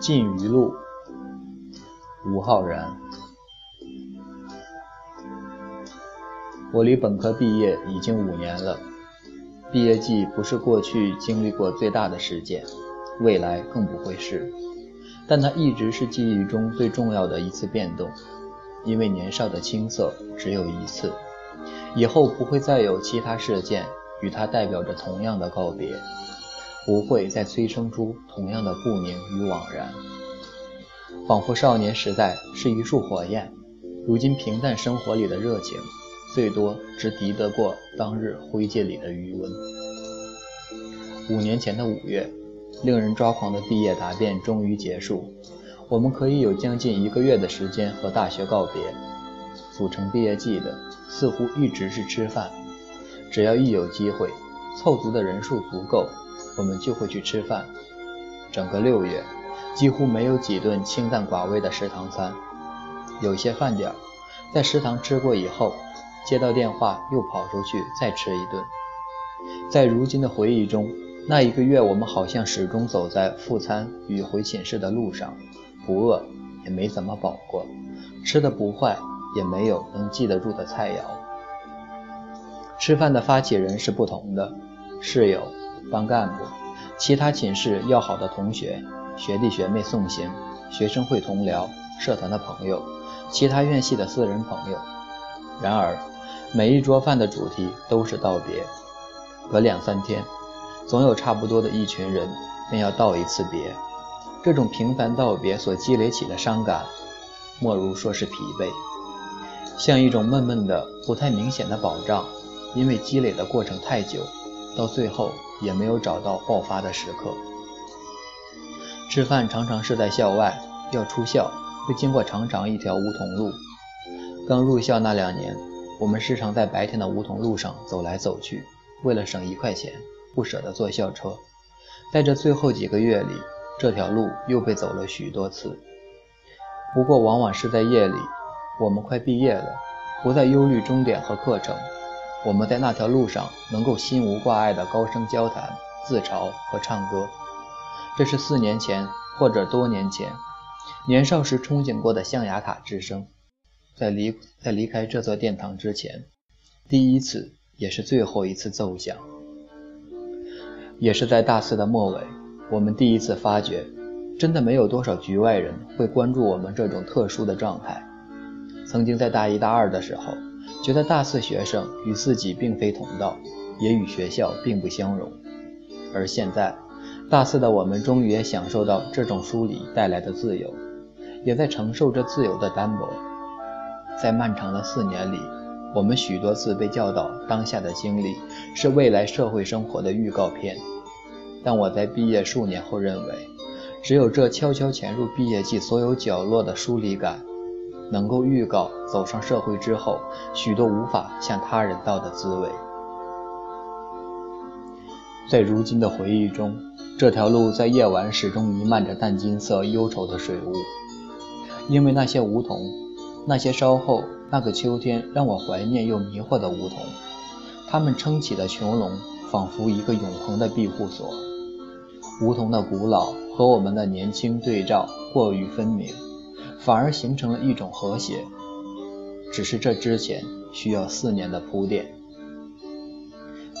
禁余录，吴浩然。我离本科毕业已经五年了，毕业季不是过去经历过最大的事件，未来更不会是，但它一直是记忆中最重要的一次变动，因为年少的青涩只有一次，以后不会再有其他事件与它代表着同样的告别。不会再催生出同样的不宁与惘然，仿佛少年时代是一束火焰，如今平淡生活里的热情，最多只敌得过当日灰烬里的余温。五年前的五月，令人抓狂的毕业答辩终于结束，我们可以有将近一个月的时间和大学告别。组成毕业季的似乎一直是吃饭，只要一有机会，凑足的人数足够。我们就会去吃饭，整个六月几乎没有几顿清淡寡味的食堂餐，有些饭点在食堂吃过以后，接到电话又跑出去再吃一顿。在如今的回忆中，那一个月我们好像始终走在复餐与回寝室的路上，不饿也没怎么饱过，吃的不坏也没有能记得住的菜肴。吃饭的发起人是不同的，室友。班干部、其他寝室要好的同学、学弟学妹送行、学生会同僚、社团的朋友、其他院系的私人朋友。然而，每一桌饭的主题都是道别。隔两三天，总有差不多的一群人便要道一次别。这种平凡道别所积累起的伤感，莫如说是疲惫，像一种闷闷的、不太明显的保障，因为积累的过程太久，到最后。也没有找到爆发的时刻。吃饭常常是在校外，要出校会经过长长一条梧桐路。刚入校那两年，我们时常在白天的梧桐路上走来走去，为了省一块钱，不舍得坐校车。在这最后几个月里，这条路又被走了许多次。不过往往是在夜里，我们快毕业了，不再忧虑终点和课程。我们在那条路上能够心无挂碍地高声交谈、自嘲和唱歌，这是四年前或者多年前年少时憧憬过的象牙塔之声。在离在离开这座殿堂之前，第一次也是最后一次奏响。也是在大四的末尾，我们第一次发觉，真的没有多少局外人会关注我们这种特殊的状态。曾经在大一、大二的时候。觉得大四学生与自己并非同道，也与学校并不相容。而现在，大四的我们终于也享受到这种疏离带来的自由，也在承受着自由的单薄。在漫长的四年里，我们许多次被教导，当下的经历是未来社会生活的预告片。但我在毕业数年后认为，只有这悄悄潜入毕业季所有角落的疏离感。能够预告走上社会之后许多无法向他人道的滋味。在如今的回忆中，这条路在夜晚始终弥漫着淡金色忧愁的水雾，因为那些梧桐，那些稍后那个秋天让我怀念又迷惑的梧桐，它们撑起的穹隆仿佛一个永恒的庇护所。梧桐的古老和我们的年轻对照过于分明。反而形成了一种和谐，只是这之前需要四年的铺垫。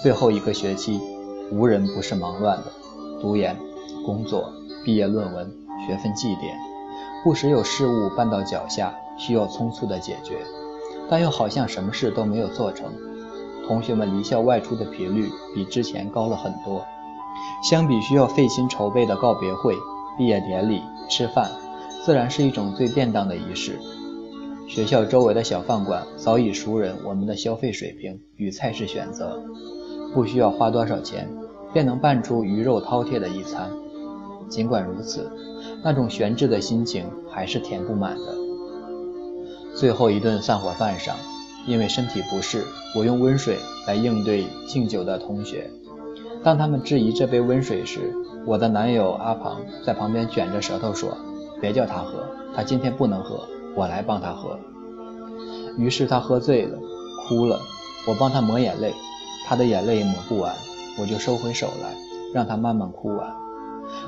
最后一个学期，无人不是忙乱的，读研、工作、毕业论文、学分绩点，不时有事物绊到脚下，需要匆促的解决，但又好像什么事都没有做成。同学们离校外出的频率比之前高了很多，相比需要费心筹备的告别会、毕业典礼、吃饭。自然是一种最便当的仪式。学校周围的小饭馆早已熟人我们的消费水平与菜式选择，不需要花多少钱，便能办出鱼肉饕餮的一餐。尽管如此，那种悬置的心情还是填不满的。最后一顿散伙饭上，因为身体不适，我用温水来应对敬酒的同学。当他们质疑这杯温水时，我的男友阿庞在旁边卷着舌头说。别叫他喝，他今天不能喝，我来帮他喝。于是他喝醉了，哭了，我帮他抹眼泪，他的眼泪也抹不完，我就收回手来，让他慢慢哭完。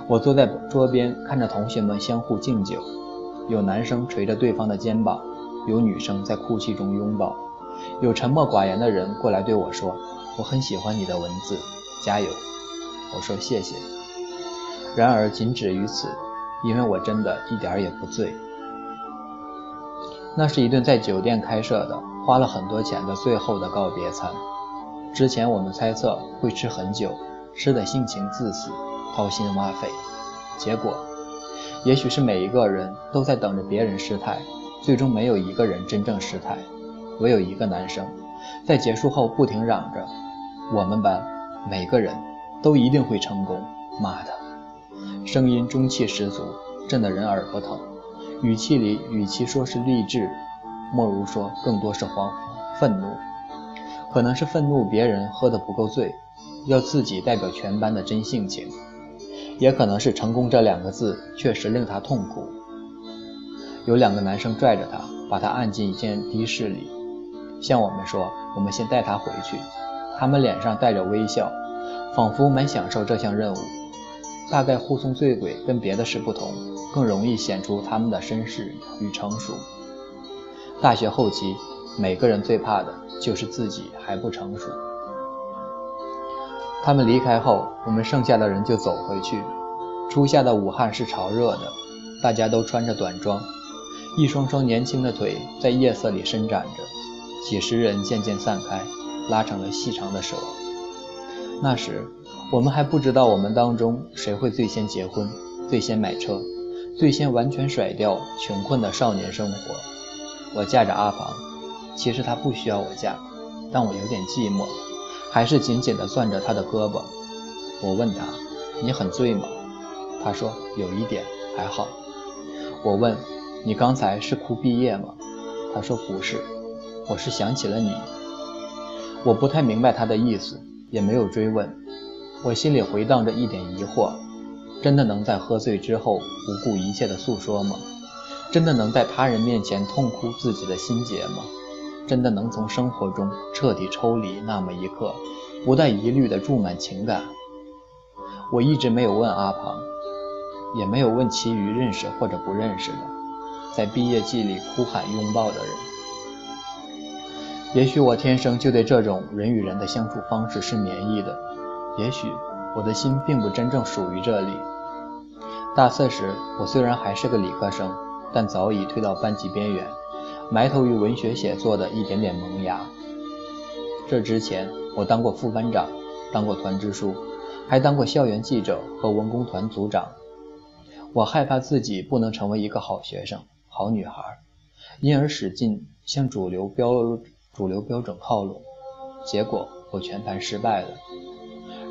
我坐在桌边，看着同学们相互敬酒，有男生捶着对方的肩膀，有女生在哭泣中拥抱，有沉默寡言的人过来对我说：“我很喜欢你的文字，加油。”我说：“谢谢。”然而仅止于此，因为我真的一点儿也不醉。那是一顿在酒店开设的、花了很多钱的最后的告别餐。之前我们猜测会吃很久，吃的性情自私，掏心挖肺。结果，也许是每一个人都在等着别人失态，最终没有一个人真正失态。唯有一个男生，在结束后不停嚷着：“我们班每个人都一定会成功！”妈的，声音中气十足，震得人耳朵疼。语气里，与其说是励志，莫如说更多是慌愤怒。可能是愤怒别人喝得不够醉，要自己代表全班的真性情；也可能是成功这两个字确实令他痛苦。有两个男生拽着他，把他按进一间的士里，向我们说：“我们先带他回去。”他们脸上带着微笑，仿佛蛮享受这项任务。大概护送醉鬼跟别的事不同，更容易显出他们的绅士与成熟。大学后期，每个人最怕的就是自己还不成熟。他们离开后，我们剩下的人就走回去。初夏的武汉是潮热的，大家都穿着短装，一双双年轻的腿在夜色里伸展着。几十人渐渐散开，拉成了细长的蛇。那时。我们还不知道我们当中谁会最先结婚，最先买车，最先完全甩掉穷困的少年生活。我嫁着阿庞，其实他不需要我嫁，但我有点寂寞，还是紧紧地攥着他的胳膊。我问他：“你很醉吗？”他说：“有一点，还好。”我问：“你刚才是哭毕业吗？”他说：“不是，我是想起了你。”我不太明白他的意思，也没有追问。我心里回荡着一点疑惑：真的能在喝醉之后不顾一切的诉说吗？真的能在他人面前痛哭自己的心结吗？真的能从生活中彻底抽离那么一刻，不带疑虑的注满情感？我一直没有问阿庞，也没有问其余认识或者不认识的，在毕业季里哭喊拥抱的人。也许我天生就对这种人与人的相处方式是免疫的。也许我的心并不真正属于这里。大四时，我虽然还是个理科生，但早已退到班级边缘，埋头于文学写作的一点点萌芽。这之前，我当过副班长，当过团支书，还当过校园记者和文工团组长。我害怕自己不能成为一个好学生、好女孩，因而使劲向主流标主流标准靠拢，结果我全盘失败了。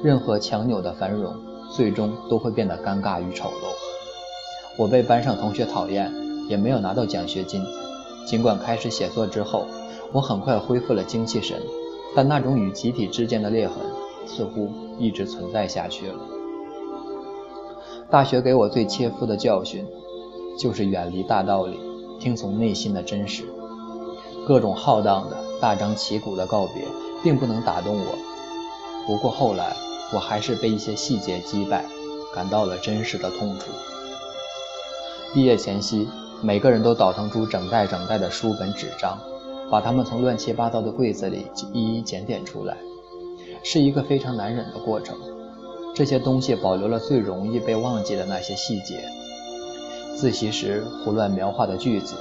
任何强扭的繁荣，最终都会变得尴尬与丑陋。我被班上同学讨厌，也没有拿到奖学金。尽管开始写作之后，我很快恢复了精气神，但那种与集体之间的裂痕，似乎一直存在下去了。大学给我最切肤的教训，就是远离大道理，听从内心的真实。各种浩荡的、大张旗鼓的告别，并不能打动我。不过后来。我还是被一些细节击败，感到了真实的痛楚。毕业前夕，每个人都倒腾出整袋整袋的书本纸张，把它们从乱七八糟的柜子里一一检点出来，是一个非常难忍的过程。这些东西保留了最容易被忘记的那些细节：自习时胡乱描画的句子，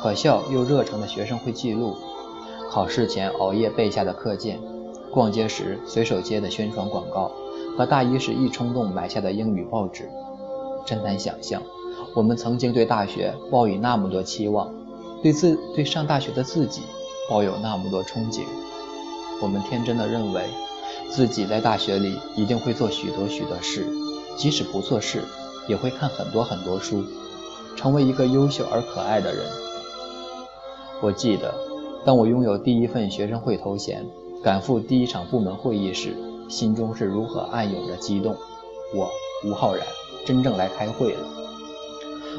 可笑又热诚的学生会记录，考试前熬夜背下的课件。逛街时随手接的宣传广告，和大一时一冲动买下的英语报纸，真难想象，我们曾经对大学抱以那么多期望，对自对上大学的自己抱有那么多憧憬。我们天真的认为，自己在大学里一定会做许多许多事，即使不做事，也会看很多很多书，成为一个优秀而可爱的人。我记得，当我拥有第一份学生会头衔。赶赴第一场部门会议时，心中是如何暗涌着激动。我吴浩然真正来开会了。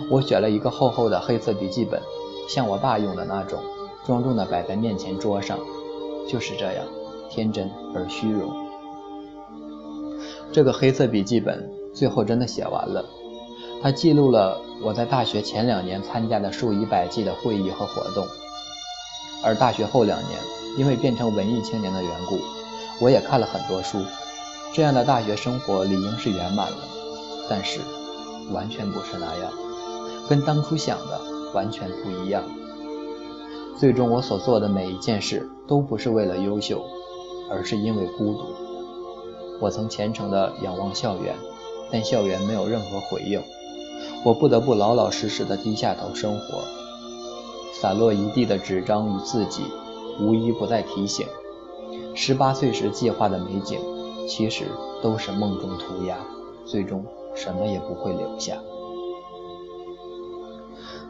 我选了一个厚厚的黑色笔记本，像我爸用的那种，庄重地摆在面前桌上。就是这样，天真而虚荣。这个黑色笔记本最后真的写完了。它记录了我在大学前两年参加的数以百计的会议和活动，而大学后两年，因为变成文艺青年的缘故，我也看了很多书。这样的大学生活理应是圆满了，但是完全不是那样，跟当初想的完全不一样。最终我所做的每一件事都不是为了优秀，而是因为孤独。我曾虔诚地仰望校园，但校园没有任何回应。我不得不老老实实的低下头生活，散落一地的纸张与字迹，无一不在提醒：十八岁时计划的美景，其实都是梦中涂鸦，最终什么也不会留下。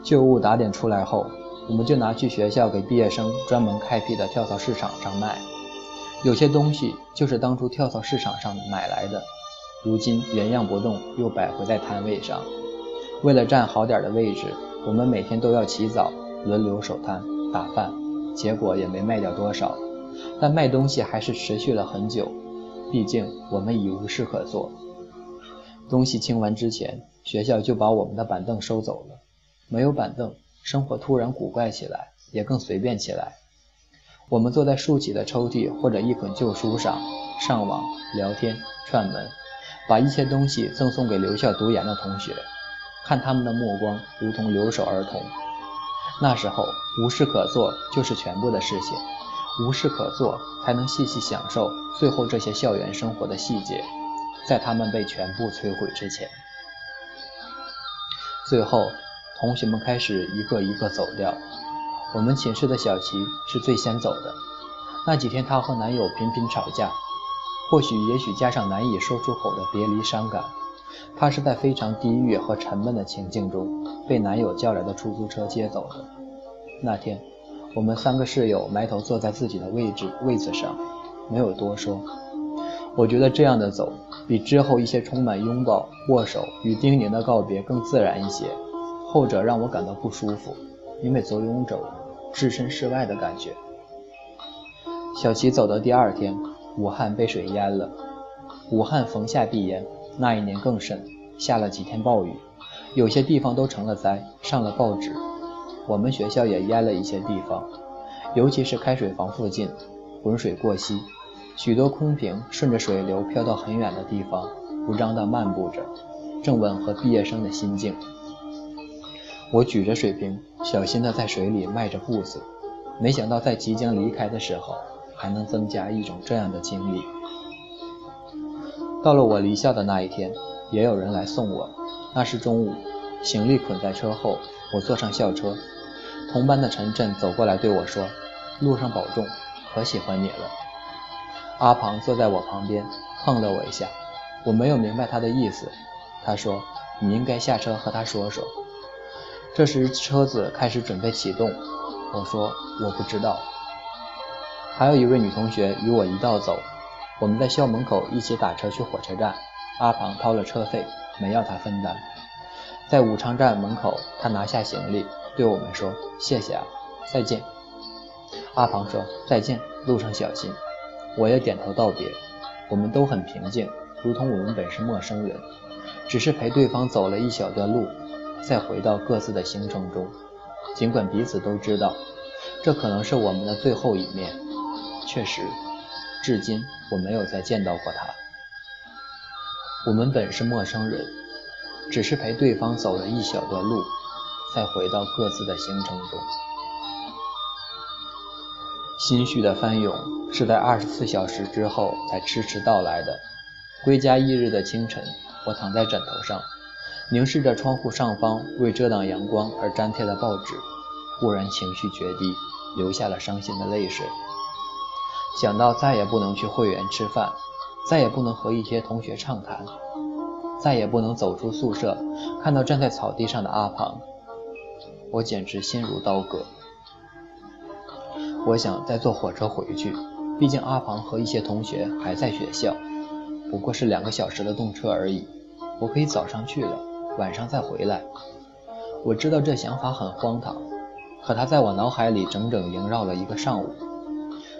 旧物打点出来后，我们就拿去学校给毕业生专门开辟的跳蚤市场上卖。有些东西就是当初跳蚤市场上买来的，如今原样不动，又摆回在摊位上。为了占好点的位置，我们每天都要起早，轮流守摊打饭，结果也没卖掉多少。但卖东西还是持续了很久，毕竟我们已无事可做。东西清完之前，学校就把我们的板凳收走了。没有板凳，生活突然古怪起来，也更随便起来。我们坐在竖起的抽屉或者一捆旧书上，上网、聊天、串门，把一些东西赠送给留校读研的同学。看他们的目光如同留守儿童。那时候无事可做就是全部的事情，无事可做才能细细享受最后这些校园生活的细节，在他们被全部摧毁之前。最后，同学们开始一个一个走掉。我们寝室的小齐是最先走的。那几天，她和男友频频吵架，或许也许加上难以说出口的别离伤感。她是在非常低郁和沉闷的情境中，被男友叫来的出租车接走的。那天，我们三个室友埋头坐在自己的位置位子上，没有多说。我觉得这样的走，比之后一些充满拥抱、握手与叮咛的告别更自然一些。后者让我感到不舒服，因为走拥走，置身事外的感觉。小齐走的第二天，武汉被水淹了。武汉逢夏必淹。那一年更甚，下了几天暴雨，有些地方都成了灾，上了报纸。我们学校也淹了一些地方，尤其是开水房附近，浑水过膝，许多空瓶顺着水流飘到很远的地方，不张地漫步着，正吻合毕业生的心境。我举着水瓶，小心地在水里迈着步子，没想到在即将离开的时候，还能增加一种这样的经历。到了我离校的那一天，也有人来送我。那是中午，行李捆在车后，我坐上校车。同班的陈震走过来对我说：“路上保重，可喜欢你了。”阿庞坐在我旁边，碰了我一下。我没有明白他的意思。他说：“你应该下车和他说说。”这时车子开始准备启动。我说：“我不知道。”还有一位女同学与我一道走。我们在校门口一起打车去火车站，阿庞掏了车费，没要他分担。在武昌站门口，他拿下行李，对我们说：“谢谢啊，再见。”阿庞说：“再见，路上小心。”我也点头道别。我们都很平静，如同我们本是陌生人，只是陪对方走了一小段路，再回到各自的行程中。尽管彼此都知道，这可能是我们的最后一面。确实。至今我没有再见到过他。我们本是陌生人，只是陪对方走了一小段路，再回到各自的行程中。心绪的翻涌是在二十四小时之后才迟迟到来的。归家翌日的清晨，我躺在枕头上，凝视着窗户上方为遮挡阳光而粘贴的报纸，忽然情绪决堤，流下了伤心的泪水。想到再也不能去会员吃饭，再也不能和一些同学畅谈，再也不能走出宿舍看到站在草地上的阿庞，我简直心如刀割。我想再坐火车回去，毕竟阿庞和一些同学还在学校，不过是两个小时的动车而已，我可以早上去了，晚上再回来。我知道这想法很荒唐，可它在我脑海里整整萦绕了一个上午。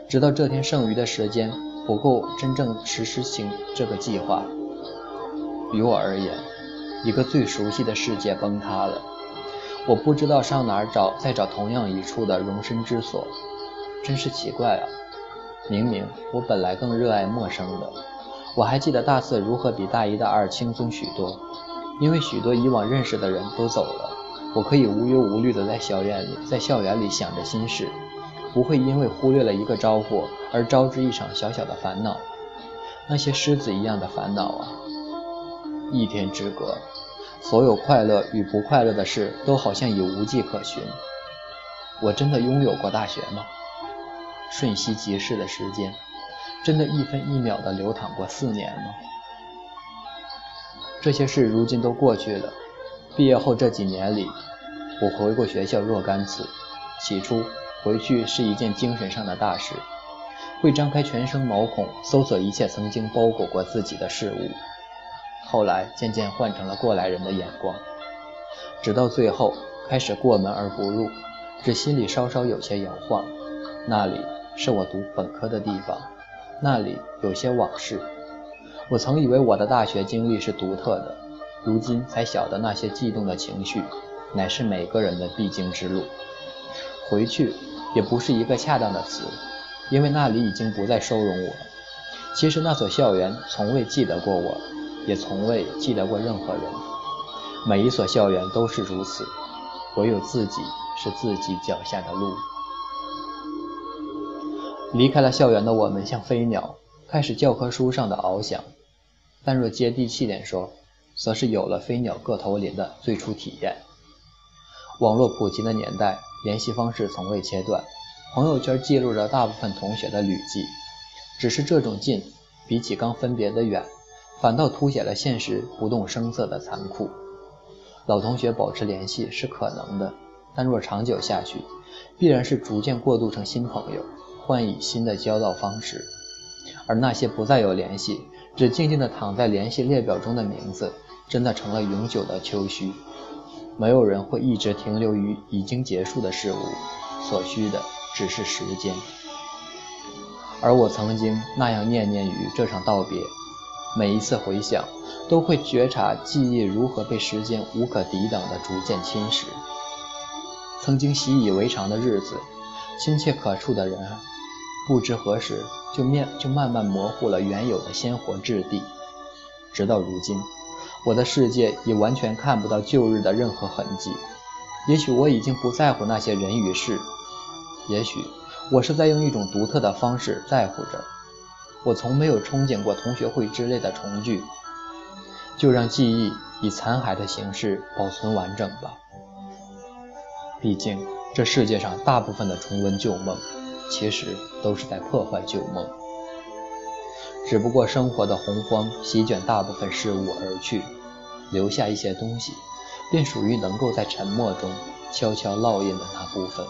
直到这天剩余的时间不够真正实施行这个计划，于我而言，一个最熟悉的世界崩塌了。我不知道上哪儿找，再找同样一处的容身之所，真是奇怪啊！明明我本来更热爱陌生的。我还记得大四如何比大一、大二轻松许多，因为许多以往认识的人都走了，我可以无忧无虑地在校园里，在校园里想着心事，不会因为忽略了一个招呼而招致一场小小的烦恼。那些狮子一样的烦恼啊！一天之隔。所有快乐与不快乐的事都好像已无迹可寻。我真的拥有过大学吗？瞬息即逝的时间，真的一分一秒的流淌过四年吗？这些事如今都过去了。毕业后这几年里，我回过学校若干次。起初回去是一件精神上的大事，会张开全身毛孔，搜索一切曾经包裹过自己的事物。后来渐渐换成了过来人的眼光，直到最后开始过门而不入，只心里稍稍有些摇晃。那里是我读本科的地方，那里有些往事。我曾以为我的大学经历是独特的，如今才晓得那些悸动的情绪，乃是每个人的必经之路。回去也不是一个恰当的词，因为那里已经不再收容我。其实那所校园从未记得过我。也从未记得过任何人。每一所校园都是如此，唯有自己是自己脚下的路。离开了校园的我们像飞鸟，开始教科书上的翱翔；但若接地气点说，则是有了飞鸟各头林的最初体验。网络普及的年代，联系方式从未切断，朋友圈记录着大部分同学的旅迹，只是这种近，比起刚分别的远。反倒凸显了现实不动声色的残酷。老同学保持联系是可能的，但若长久下去，必然是逐渐过渡成新朋友，换以新的交道方式。而那些不再有联系，只静静地躺在联系列表中的名字，真的成了永久的秋虚。没有人会一直停留于已经结束的事物，所需的只是时间。而我曾经那样念念于这场道别。每一次回想，都会觉察记忆如何被时间无可抵挡的逐渐侵蚀。曾经习以为常的日子，亲切可触的人，不知何时就面就慢慢模糊了原有的鲜活质地。直到如今，我的世界已完全看不到旧日的任何痕迹。也许我已经不在乎那些人与事，也许我是在用一种独特的方式在乎着。我从没有憧憬过同学会之类的重聚，就让记忆以残骸的形式保存完整吧。毕竟这世界上大部分的重温旧梦，其实都是在破坏旧梦。只不过生活的洪荒席卷大部分事物而去，留下一些东西，便属于能够在沉默中悄悄烙印的那部分。